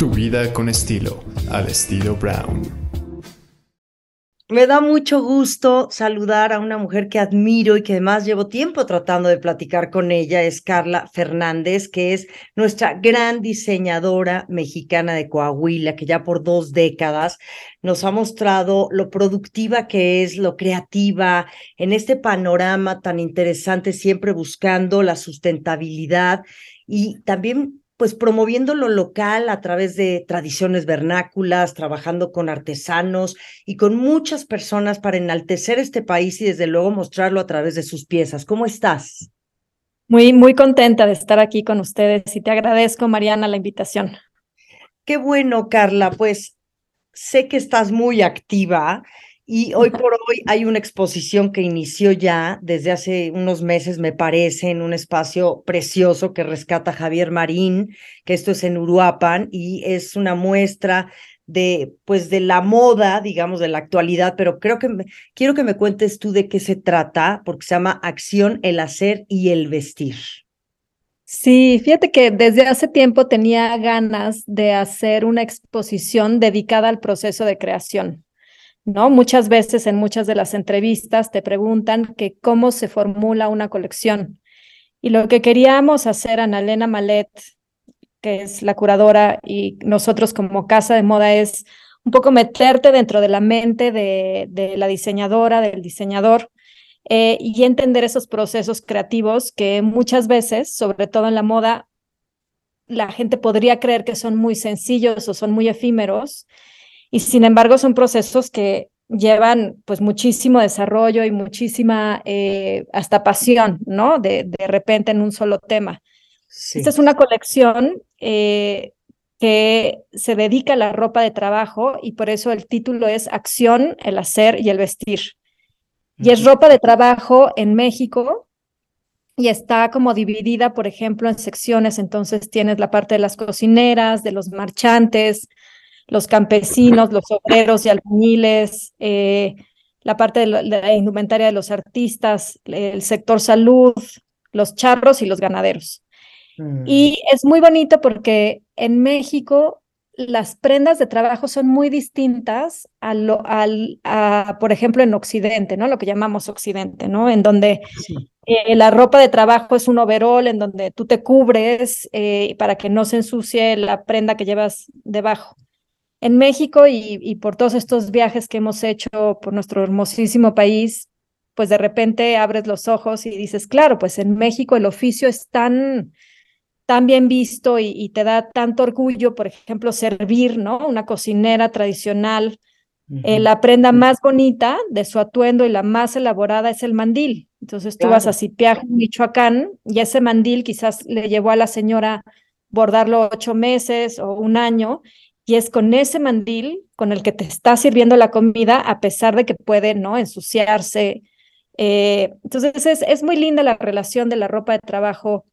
Tu vida con estilo, al estilo Brown. Me da mucho gusto saludar a una mujer que admiro y que además llevo tiempo tratando de platicar con ella. Es Carla Fernández, que es nuestra gran diseñadora mexicana de Coahuila, que ya por dos décadas nos ha mostrado lo productiva que es, lo creativa, en este panorama tan interesante, siempre buscando la sustentabilidad y también pues promoviendo lo local a través de tradiciones vernáculas, trabajando con artesanos y con muchas personas para enaltecer este país y desde luego mostrarlo a través de sus piezas. ¿Cómo estás? Muy, muy contenta de estar aquí con ustedes y te agradezco, Mariana, la invitación. Qué bueno, Carla. Pues sé que estás muy activa y hoy por hoy hay una exposición que inició ya desde hace unos meses, me parece, en un espacio precioso que rescata Javier Marín, que esto es en Uruapan y es una muestra de pues de la moda, digamos, de la actualidad, pero creo que quiero que me cuentes tú de qué se trata, porque se llama Acción, el hacer y el vestir. Sí, fíjate que desde hace tiempo tenía ganas de hacer una exposición dedicada al proceso de creación. ¿No? Muchas veces en muchas de las entrevistas te preguntan que cómo se formula una colección. Y lo que queríamos hacer, Ana Elena Malet, que es la curadora, y nosotros como casa de moda es un poco meterte dentro de la mente de, la diseñadora, del diseñador, eh, y entender esos procesos creativos que muchas veces, sobre todo en la moda, la gente podría creer que son muy sencillos o son muy efímeros, y sin embargo son procesos que llevan pues muchísimo desarrollo y muchísima eh, hasta pasión, ¿no? De, de repente en un solo tema. Esta es una colección eh, que se dedica a la ropa de trabajo y por eso el título es Acción, el hacer y el vestir. Y es ropa de trabajo en México y está como dividida, por ejemplo, en secciones. Entonces tienes la parte de las cocineras, de los marchantes, los campesinos, los obreros y albañiles, eh, la parte de la, indumentaria de los artistas, el sector salud, los charros y los ganaderos. Mm. Y es muy bonito porque en México las prendas de trabajo son muy distintas a lo, al, a, por ejemplo, en Occidente, ¿no? Lo que llamamos Occidente, ¿no? En donde eh, la ropa de trabajo es un overol, en donde tú te cubres eh, para que no se ensucie la prenda que llevas debajo en México y, por todos estos viajes que hemos hecho por nuestro hermosísimo país, pues de repente abres los ojos y dices, claro, pues en México el oficio es tan, tan bien visto y, te da tanto orgullo, por ejemplo, servir, ¿no? Una cocinera tradicional. Eh, la prenda más bonita de su atuendo y la más elaborada es el mandil. Entonces tú vas a Zipiaja, Michoacán, y ese mandil quizás le llevó a la señora bordarlo ocho meses o un año, y es con ese mandil con el que te está sirviendo la comida, a pesar de que puede no ensuciarse. Eh, entonces es, es, muy linda la relación de la ropa de trabajo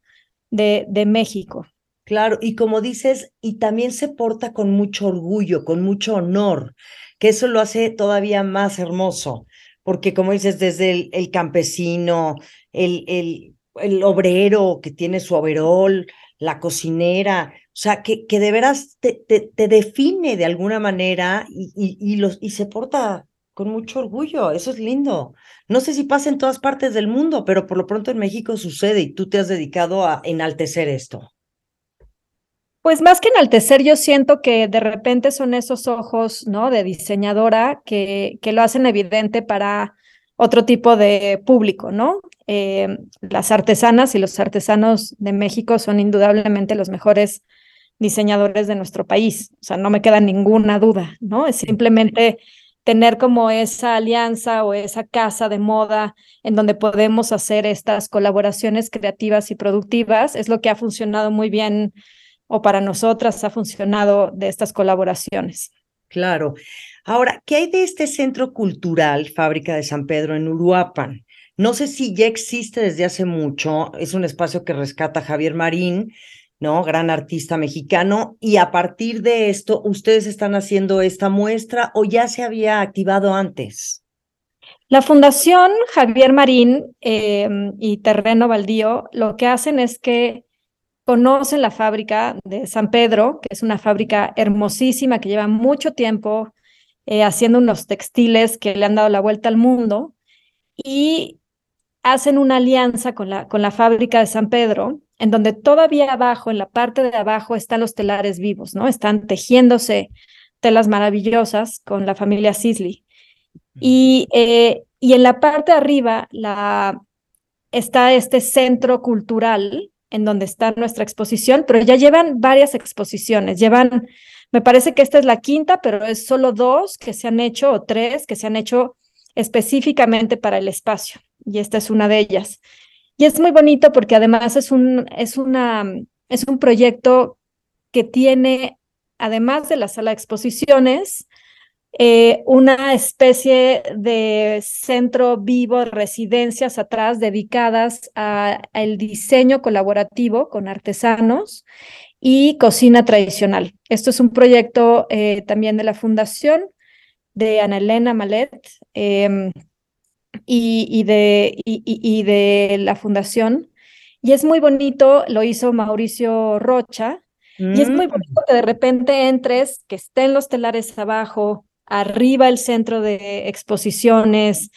de, de México. Claro, y como dices, y también se porta con mucho orgullo, con mucho honor, que eso lo hace todavía más hermoso, porque como dices, desde el, campesino, el, el, el, obrero que tiene su overol, la cocinera, o sea, que, que de veras te, te, define de alguna manera y, y, los, y se porta con mucho orgullo. Eso es lindo. No sé si pasa en todas partes del mundo, pero por lo pronto en México sucede y tú te has dedicado a enaltecer esto. Pues más que enaltecer, yo siento que de repente son esos ojos, ¿no? De diseñadora que, que lo hacen evidente para otro tipo de público, ¿no? Eh, las artesanas y los artesanos de México son indudablemente los mejores diseñadores de nuestro país. O sea, no me queda ninguna duda, ¿no? Es simplemente tener como esa alianza o esa casa de moda en donde podemos hacer estas colaboraciones creativas y productivas, es lo que ha funcionado muy bien o para nosotras ha funcionado de estas colaboraciones. Claro. Ahora, ¿qué hay de este centro cultural, Fábrica de San Pedro en Uruapan? No sé si ya existe desde hace mucho, es un espacio que rescata Javier Marín, ¿no? Gran artista mexicano. Y a partir de esto, ¿ustedes están haciendo esta muestra o ya se había activado antes? La Fundación Javier Marín em, y Terreno Baldío lo que hacen es que conocen la fábrica de San Pedro, que es una fábrica hermosísima que lleva mucho tiempo eh, haciendo unos textiles que le han dado la vuelta al mundo y hacen una alianza con la, con la fábrica de San Pedro, en donde todavía abajo, en la parte de abajo, están los telares vivos, ¿no? Están tejiéndose telas maravillosas con la familia Sisley. Y, eh, y en la parte de arriba la, está este centro cultural en donde está nuestra exposición, pero ya llevan varias exposiciones, llevan, me parece que esta es la quinta, pero es solo dos que se han hecho o tres que se han hecho específicamente para el espacio, y esta es una de ellas. Y es muy bonito porque además es un, es una, es un proyecto que tiene, además de la sala de exposiciones, eh, una especie de centro vivo, residencias atrás dedicadas al diseño colaborativo con artesanos y cocina tradicional. Esto es un proyecto eh, también de la Fundación de Ana Elena Malet em, y, de, y, de la Fundación. Y es muy bonito, lo hizo Mauricio Rocha, y es muy mm. bonito que de repente entres, que estén los telares abajo, arriba el centro de exposiciones,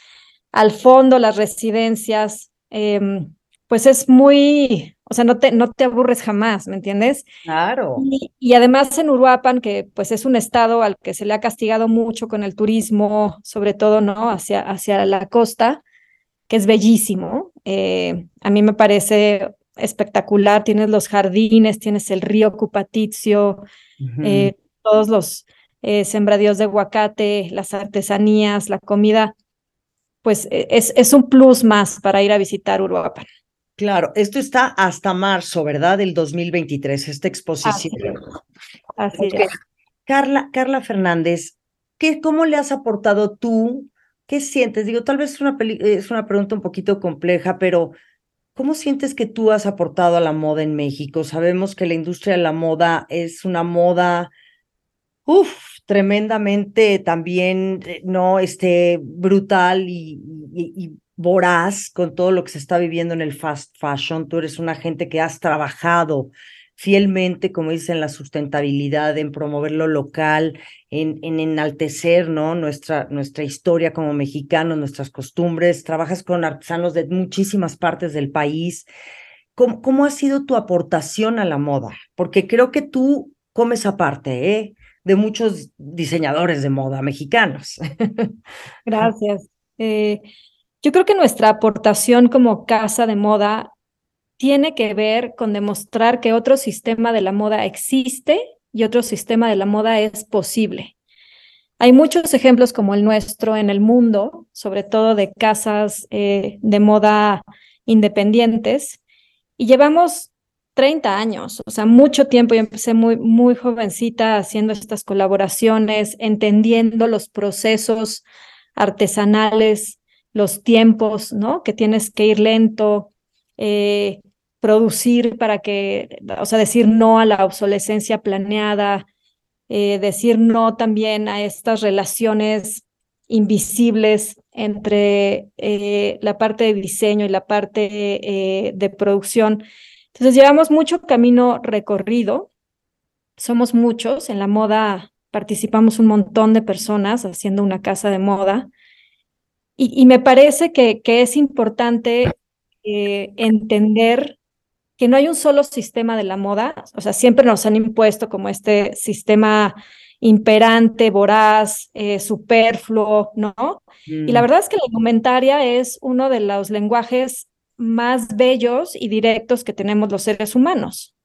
al fondo las residencias, em, pues es muy, o sea, no te, no te aburres jamás, ¿me entiendes? Claro. Y, además en Uruapan, que pues es un estado al que se le ha castigado mucho con el turismo, sobre todo, ¿no? Hacia, hacia la costa, que es bellísimo. Eh, a mí me parece espectacular, tienes los jardines, tienes el río Cupatizio, eh, todos los eh, sembradíos de aguacate, las artesanías, la comida, pues e, es, es un plus más para ir a visitar Uruapan. Claro, esto está hasta marzo, ¿verdad? Del 2023, esta exposición. Así, es. Carla, Carla Fernández, ¿qué, ¿cómo le has aportado tú? ¿Qué sientes? Digo, tal vez es una, es una pregunta un poquito compleja, pero ¿cómo sientes que tú has aportado a la moda en México? Sabemos que la industria de la moda es una moda, uff, tremendamente también, eh, ¿no? Este, brutal y, y, voraz con todo lo que se está viviendo en el fast fashion. Tú eres una gente que has trabajado fielmente, como dicen, la sustentabilidad, en promover lo local, en, en enaltecer ¿no? nuestra, nuestra historia como mexicanos, nuestras costumbres. Trabajas con artesanos de muchísimas partes del país. ¿Cómo, ¿Cómo ha sido tu aportación a la moda? Porque creo que tú comes aparte, ¿eh? de muchos diseñadores de moda mexicanos. Gracias. Eh, yo creo que nuestra aportación como casa de moda tiene que ver con demostrar que otro sistema de la moda existe y otro sistema de la moda es posible. Hay muchos ejemplos como el nuestro en el mundo, sobre todo de casas eh, de moda independientes, y llevamos 30 años, o sea, mucho tiempo. Yo empecé muy, muy jovencita haciendo estas colaboraciones, entendiendo los procesos artesanales, los tiempos, ¿no? Que tienes que ir lento, eh, producir para que, o sea, decir no a la obsolescencia planeada, eh, decir no también a estas relaciones invisibles entre eh, la parte de diseño y la parte de producción. Entonces llevamos mucho camino recorrido, somos muchos, en la moda participamos un montón de personas haciendo una casa de moda y, me parece que, que es importante eh, entender que no hay un solo sistema de la moda, o sea, siempre nos han impuesto como este sistema imperante, voraz, eh, superfluo, ¿no? Y la mm. verdad es que la indumentaria es uno de los lenguajes más bellos y directos que tenemos los seres humanos.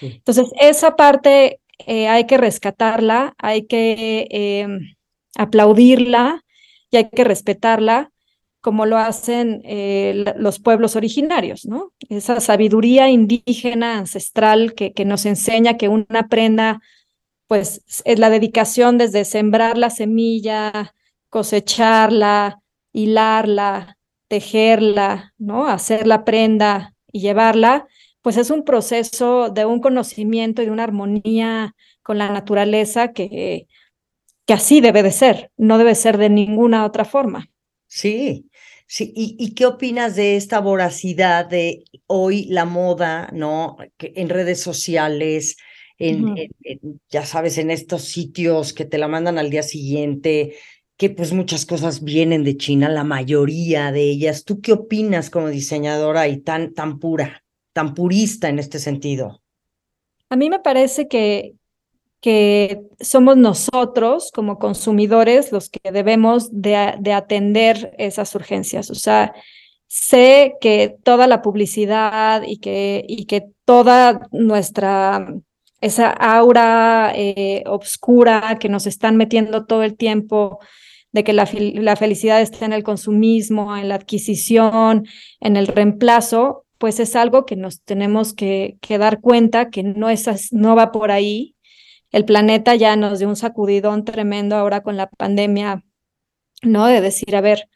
Entonces, esa parte eh, hay que rescatarla, hay que em, aplaudirla y hay que respetarla como lo hacen eh, los pueblos originarios, ¿no? Esa sabiduría indígena, ancestral, que, que nos enseña que una prenda, pues, es la dedicación desde sembrar la semilla, cosecharla, hilarla, tejerla, ¿no? Hacer la prenda y llevarla, pues es un proceso de un conocimiento y de una armonía con la naturaleza que, que así debe de ser, no debe ser de ninguna otra forma. Sí, Sí, ¿y, qué opinas de esta voracidad de hoy la moda, ¿no? en redes sociales, en, ya sabes, en estos sitios que te la mandan al día siguiente, que pues muchas cosas vienen de China, la mayoría de ellas. ¿Tú qué opinas como diseñadora y tan, tan pura, tan purista en este sentido? A mí me parece que, que somos nosotros como consumidores los que debemos de, de atender esas urgencias. O sea, sé que toda la publicidad y que, y que toda nuestra esa aura eh, obscura que nos están metiendo todo el tiempo de que la, la, felicidad está en el consumismo, en la adquisición, en el reemplazo, pues es algo que nos tenemos que, que dar cuenta que no, es, no va por ahí. El planeta ya nos dio un sacudidón tremendo ahora con la pandemia, ¿no? De decir, a ver,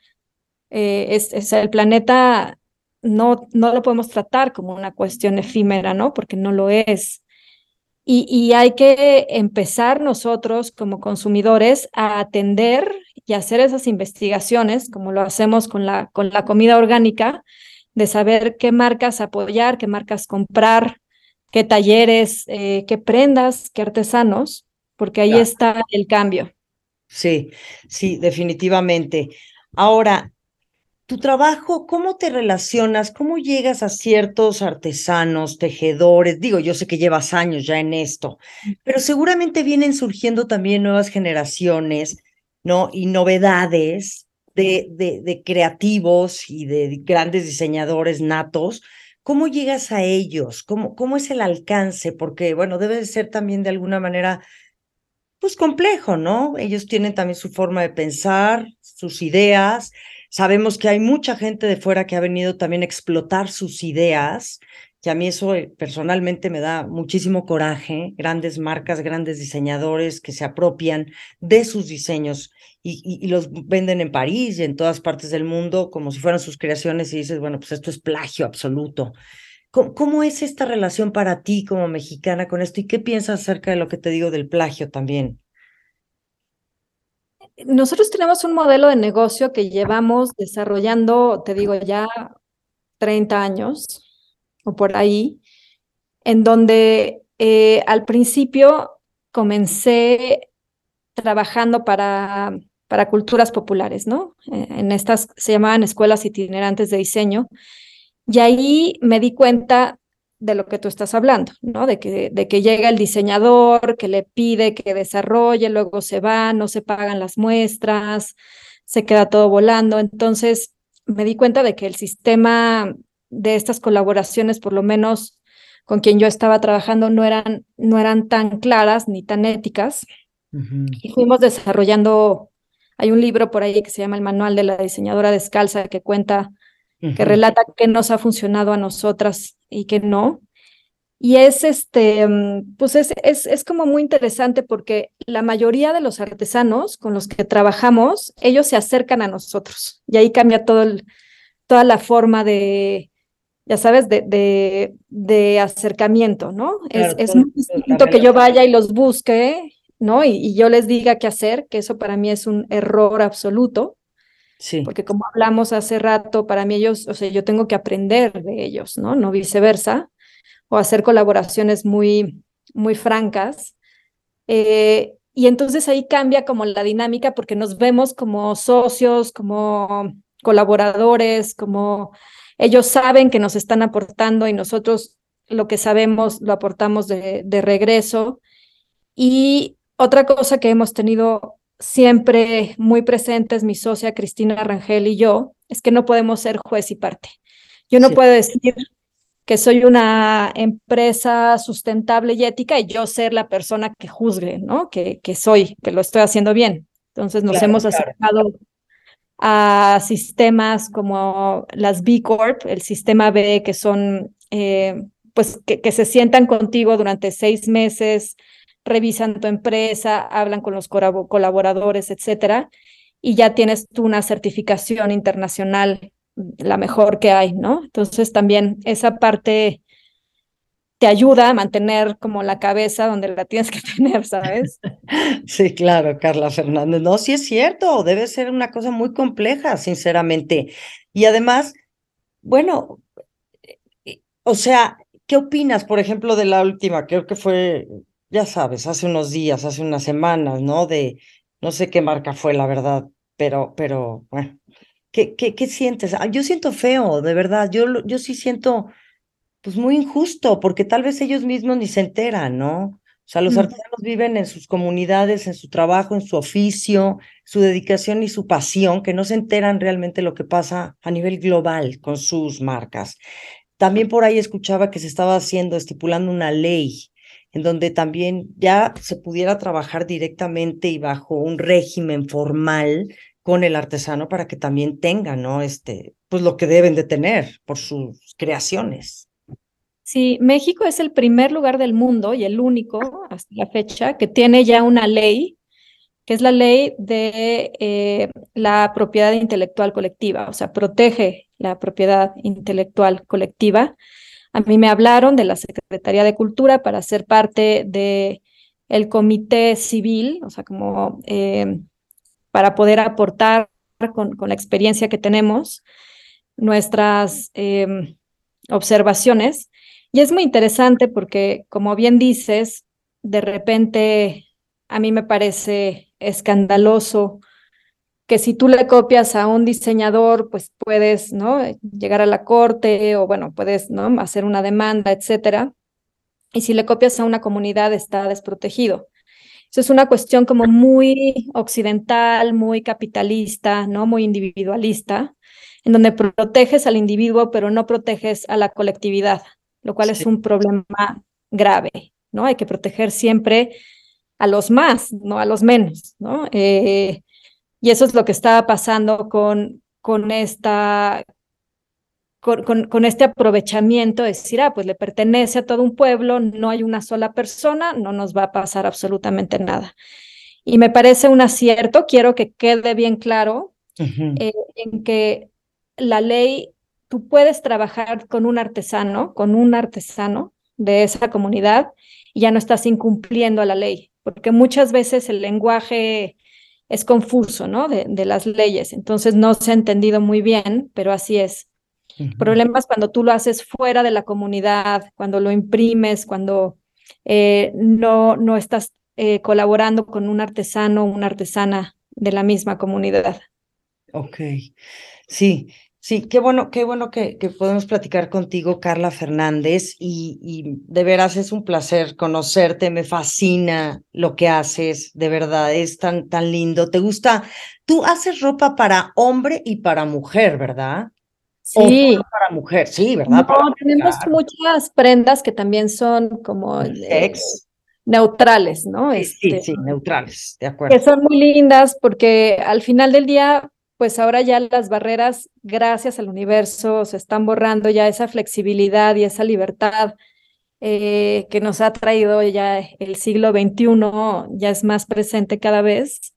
eh, es, el planeta no, no lo podemos tratar como una cuestión efímera, ¿no? Porque no lo es. Y, hay que empezar nosotros como consumidores a atender y hacer esas investigaciones, como lo hacemos con la, con la comida orgánica, de saber qué marcas apoyar, qué marcas comprar, qué talleres, eh, qué prendas, qué artesanos, porque ahí está el cambio. Sí, sí, definitivamente. Ahora, tu trabajo, ¿cómo te relacionas? ¿Cómo llegas a ciertos artesanos, tejedores? Digo, yo sé que llevas años ya en esto, pero seguramente vienen surgiendo también nuevas generaciones, ¿no? Y novedades de, de, de creativos y de grandes diseñadores natos. ¿Cómo llegas a ellos? ¿Cómo, ¿Cómo es el alcance? Porque, bueno, debe de ser también de alguna manera, pues complejo, ¿no? Ellos tienen también su forma de pensar, sus ideas Sabemos que hay mucha gente de fuera que ha venido también a explotar sus ideas, que a mí eso eh, personalmente me da muchísimo coraje, grandes marcas, grandes diseñadores que se apropian de sus diseños y, los venden en París y en todas partes del mundo como si fueran sus creaciones y dices, bueno, pues esto es plagio absoluto. ¿Cómo, ¿Cómo, es esta relación para ti como mexicana con esto y qué piensas acerca de lo que te digo del plagio también? nosotros tenemos un modelo de negocio que llevamos desarrollando, te digo, ya 30 años por ahí, en donde eh, al principio comencé trabajando para, para culturas populares, ¿no? Eh, en estas se llamaban escuelas itinerantes de diseño. Y ahí me di cuenta de lo que tú estás hablando, ¿no? De que, de que llega el diseñador, que le pide que desarrolle, luego se va, no se pagan las muestras, se queda todo volando. Entonces, me di cuenta de que el sistema de estas colaboraciones, por lo menos con quien yo estaba trabajando, no eran, no eran tan claras ni tan éticas. Y fuimos desarrollando, hay un libro por ahí que se llama El Manual de la Diseñadora Descalza, que cuenta que relata qué nos ha funcionado a nosotras y qué no. Y es este, mm, pues es, es, es, como muy interesante porque la mayoría de los artesanos con los que trabajamos, ellos se acercan a nosotros y ahí cambia todo el, toda la forma de, ya sabes, de, de, de acercamiento, ¿no? es, es muy distinto que yo vaya y los busque, ¿no? Y, y, yo les diga qué hacer, que eso para mí es un error absoluto. Sí. Porque como hablamos hace rato, para mí ellos, o sea, yo tengo que aprender de ellos, ¿no? No viceversa, o hacer colaboraciones muy, muy francas. Eh, y entonces ahí cambia como la dinámica porque nos vemos como socios, como colaboradores, como ellos saben que nos están aportando y nosotros lo que sabemos lo aportamos de, de regreso. Y otra cosa que hemos tenido siempre muy presentes mi socia Cristina Rangel y yo, es que no podemos ser juez y parte. Yo no puedo decir que soy una empresa sustentable y ética y yo ser la persona que juzgue, ¿no? Que, que soy, que lo estoy haciendo bien. Entonces nos hemos acercado a sistemas como las B Corp, el sistema B, que son, eh, pues, que, que se sientan contigo durante seis meses, revisan tu empresa, hablan con los colaboradores, etcétera, y ya tienes tú una certificación internacional, la mejor que hay, ¿no? Entonces también esa parte te ayuda a mantener como la cabeza donde la tienes que tener, ¿sabes? Sí, claro, Carla Fernández. No, sí es cierto, debe ser una cosa muy compleja, sinceramente. Y además, bueno, eh, o sea, ¿qué opinas, por ejemplo, de la última? Creo que fue, ya sabes, hace unos días, hace unas semanas, ¿no? De, no sé qué marca fue, la verdad, pero, pero, bueno, ¿qué, qué, qué sientes? Ah, yo siento feo, de verdad, yo, yo sí siento pues muy injusto, porque tal vez ellos mismos ni se enteran, ¿no? O sea, los Mm. artesanos viven en sus comunidades, en su trabajo, en su oficio, su dedicación y su pasión, que no se enteran realmente lo que pasa a nivel global con sus marcas. También por ahí escuchaba que se estaba haciendo, estipulando una ley en donde también ya se pudiera trabajar directamente y bajo un régimen formal con el artesano para que también tenga, ¿no? Este, pues lo que deben de tener por sus creaciones. Sí, México es el primer lugar del mundo y el único hasta la fecha que tiene ya una ley, que es la ley de eh, la propiedad intelectual colectiva, o sea, protege la propiedad intelectual colectiva. A mí me hablaron de la Secretaría de Cultura para ser parte de el comité civil, o sea, como eh, para poder aportar con, la experiencia que tenemos nuestras eh, observaciones. Y es muy interesante porque, como bien dices, de repente a mí me parece escandaloso que si tú le copias a un diseñador, pues puedes, ¿no? Llegar a la corte o, bueno, puedes, ¿no? Hacer una demanda, etcétera. Y si le copias a una comunidad, está desprotegido. Eso es una cuestión como muy occidental, muy capitalista, ¿no? Muy individualista, en donde proteges al individuo, pero no proteges a la colectividad, lo cual sí. es un problema grave, ¿no? Hay que proteger siempre a los más, no a los menos, ¿no? Eh, y eso es lo que estaba pasando con, con esta, con, con, con, este aprovechamiento, de decir, ah, pues le pertenece a todo un pueblo, no hay una sola persona, no nos va a pasar absolutamente nada. Y me parece un acierto, quiero que quede bien claro uh -huh. eh, en que la ley, tú puedes trabajar con un artesano, con un artesano de esa comunidad, y ya no estás incumpliendo a la ley, porque muchas veces el lenguaje es confuso, ¿no? De, de, las leyes. Entonces no se ha entendido muy bien, pero así es. Uh -huh. Problemas cuando tú lo haces fuera de la comunidad, cuando lo imprimes, cuando eh, no, no estás eh, colaborando con un artesano o una artesana de la misma comunidad. Ok, sí. Sí, qué bueno, qué bueno que, que podemos platicar contigo, Carla Fernández, y, y, de veras es un placer conocerte, me fascina lo que haces, de verdad, es tan, tan lindo. ¿Te gusta? Tú haces ropa para hombre y para mujer, ¿verdad? Sí. O para mujer, sí, ¿verdad? No, tenemos muchas prendas que también son como eh, neutrales, ¿no? Sí, este, sí, sí, neutrales, de acuerdo. Que son muy lindas porque al final del día pues ahora ya las barreras, gracias al universo, se están borrando ya esa flexibilidad y esa libertad eh, que nos ha traído ya el siglo XXI, ya es más presente cada vez.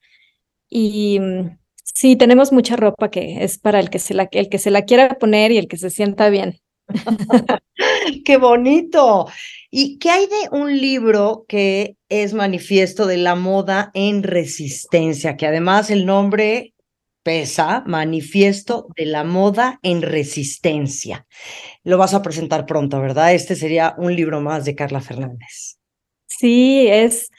Y mm, sí, tenemos mucha ropa que es para el que se la, el que se la quiera poner y el que se sienta bien. ¡Qué bonito! ¿Y qué hay de un libro que es manifiesto de la moda en resistencia? Que además el nombre pesa, Manifiesto de la Moda en Resistencia. Lo vas a presentar pronto, ¿verdad? Este sería un libro más de Carla Fernández. Sí, es.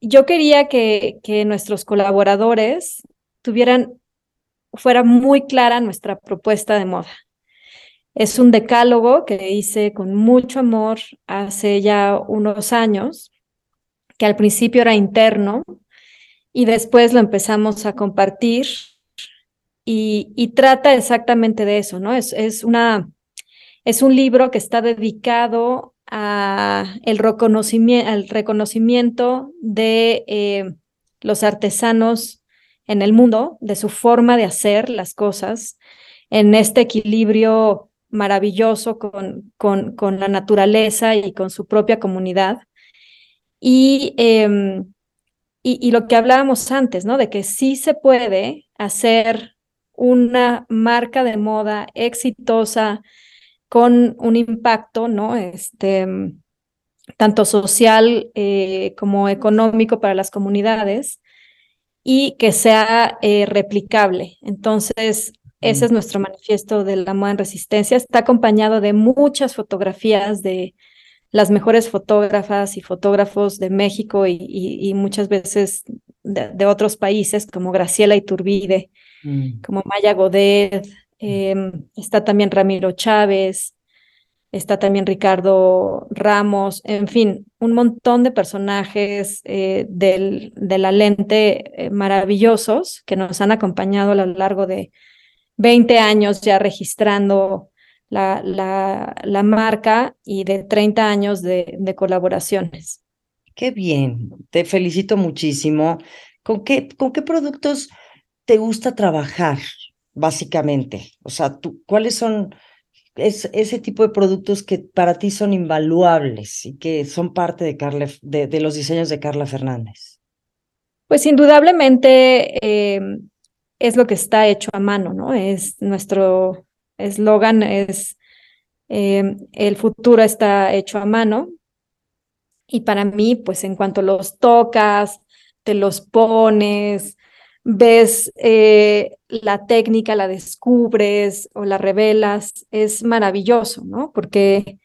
Yo quería que, nuestros colaboradores tuvieran, fuera muy clara nuestra propuesta de moda. Es un decálogo que hice con mucho amor hace ya unos años, que al principio era interno, y después lo empezamos a compartir y, trata exactamente de eso, ¿no? Es, es, una, es un libro que está dedicado a el reconocimiento, al reconocimiento de eh, los artesanos en el mundo, de su forma de hacer las cosas, en este equilibrio maravilloso con, con, con la naturaleza y con su propia comunidad. Y y, y, lo que hablábamos antes, ¿no? De que sí se puede hacer una marca de moda exitosa con un impacto, ¿no? Este, tanto social eh, como económico para las comunidades y que sea eh, replicable. Entonces, ese es nuestro manifiesto de la moda en resistencia. Está acompañado de muchas fotografías de las mejores fotógrafas y fotógrafos de México y, muchas veces de, otros países, como Graciela Iturbide, mm. como Maya Godet, em, está también Ramiro Chávez, está también Ricardo Ramos, en fin, un montón de personajes eh, del, de la lente eh, maravillosos que nos han acompañado a lo largo de 20 años ya registrando la, la, la marca y de 30 años de, de, colaboraciones. Qué bien, te felicito muchísimo. ¿Con qué, ¿Con qué productos te gusta trabajar, básicamente? O sea, ¿cuáles son es, ese tipo de productos que para ti son invaluables y que son parte de, Carla, de, los diseños de Carla Fernández? Pues indudablemente eh, es lo que está hecho a mano, ¿no? Es nuestro eslogan es eh, el futuro está hecho a mano. Y para mí, pues en cuanto los tocas, te los pones, ves eh, la técnica, la descubres o la revelas, es maravilloso, ¿no? Porque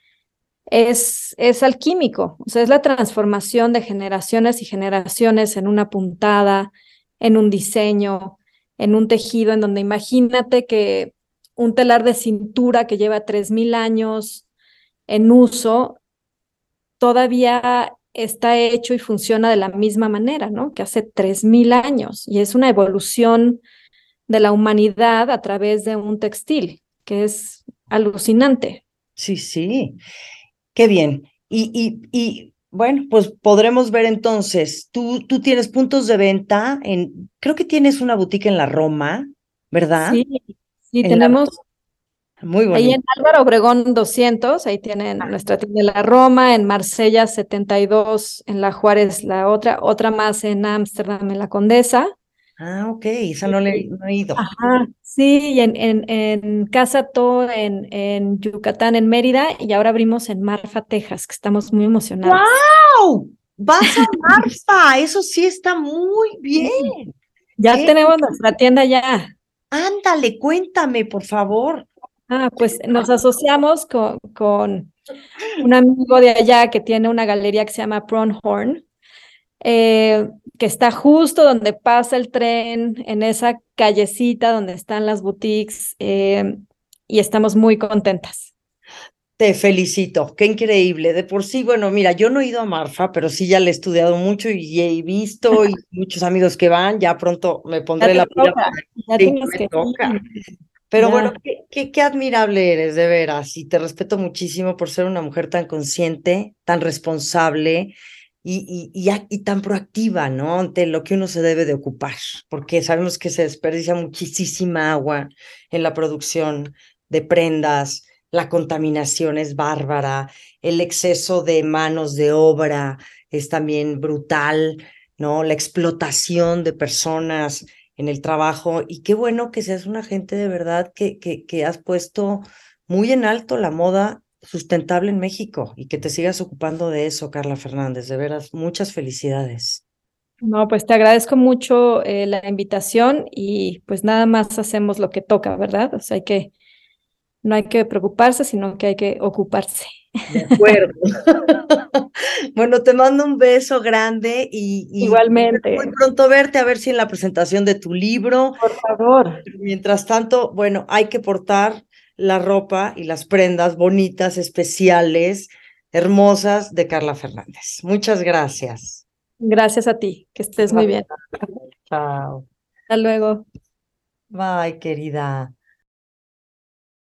es, es alquímico, o sea, es la transformación de generaciones y generaciones en una puntada, en un diseño, en un tejido, en donde imagínate que un telar de cintura que lleva 3.000 años en uso, todavía está hecho y funciona de la misma manera, ¿no? Que hace 3.000 años. Y es una evolución de la humanidad a través de un textil, que es alucinante. Sí, sí. Qué bien. Y, y, y bueno, pues podremos ver entonces, tú, tú tienes puntos de venta en, creo que tienes una boutique en la Roma, ¿verdad? Sí, Sí, tenemos. Muy Ahí en Álvaro Obregón 200, ahí tienen ah. nuestra tienda de la Roma, en Marsella 72, en la Juárez la otra, otra más en Ámsterdam, en la Condesa. Ah, ok, esa no le he ido. Ajá, sí, y en, en, en Casa To, en, en Yucatán, en Mérida, y ahora abrimos en Marfa, Texas, que estamos muy emocionados. ¡Wow! Vas a Marfa, eso sí está muy bien. Ya tenemos nuestra tienda ya. Ándale, cuéntame, por favor. Ah, pues nos asociamos con, con un amigo de allá que tiene una galería que se llama Pronhorn, eh, que está justo donde pasa el tren, en esa callecita donde están las boutiques, eh, y estamos muy contentas. Te felicito, qué increíble. De por sí, bueno, mira, yo no he ido a Marfa, pero sí ya le he estudiado mucho y he visto y muchos amigos que van, ya pronto me pondré la pila. Pero bueno, qué, qué, admirable eres, de veras, y te respeto muchísimo por ser una mujer tan consciente, tan responsable y, y, y, tan proactiva, ¿no? Ante lo que uno se debe de ocupar, porque sabemos que se desperdicia muchísima agua en la producción de prendas, la contaminación es bárbara, el exceso de manos de obra es también brutal, ¿no? La explotación de personas en el trabajo y qué bueno que seas una gente de verdad que, que, que has puesto muy en alto la moda sustentable en México y que te sigas ocupando de eso, Carla Fernández. De veras, muchas felicidades. No, pues te agradezco mucho eh, la invitación y pues nada más hacemos lo que toca, ¿verdad? O sea, hay que no hay que preocuparse, sino que hay que ocuparse. De acuerdo. bueno, te mando un beso grande y, igualmente. Muy pronto verte a ver si en la presentación de tu libro. Por favor. Mientras tanto, bueno, hay que portar la ropa y las prendas bonitas, especiales, hermosas de Carla Fernández. Muchas gracias. Gracias a ti, que estés muy bien. Chao. Hasta luego. Bye, querida.